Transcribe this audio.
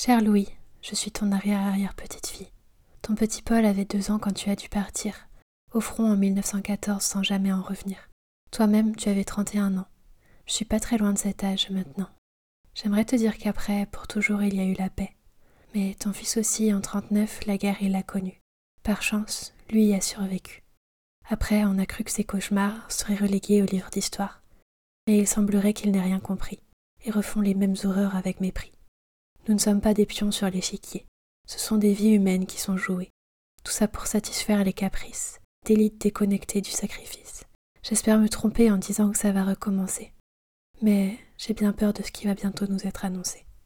Cher Louis, je suis ton arrière-arrière-petite-fille. Ton petit Paul avait deux ans quand tu as dû partir, au front en 1914 sans jamais en revenir. Toi-même, tu avais 31 ans. Je suis pas très loin de cet âge maintenant. J'aimerais te dire qu'après, pour toujours, il y a eu la paix. Mais ton fils aussi, en 39, la guerre, il l'a connue. Par chance, lui a survécu. Après, on a cru que ses cauchemars seraient relégués au livre d'histoire. Mais il semblerait qu'il n'ait rien compris, et refont les mêmes horreurs avec mépris. Nous ne sommes pas des pions sur l'échiquier. Ce sont des vies humaines qui sont jouées. Tout ça pour satisfaire les caprices, d'élite déconnectée du sacrifice. J'espère me tromper en disant que ça va recommencer. Mais j'ai bien peur de ce qui va bientôt nous être annoncé.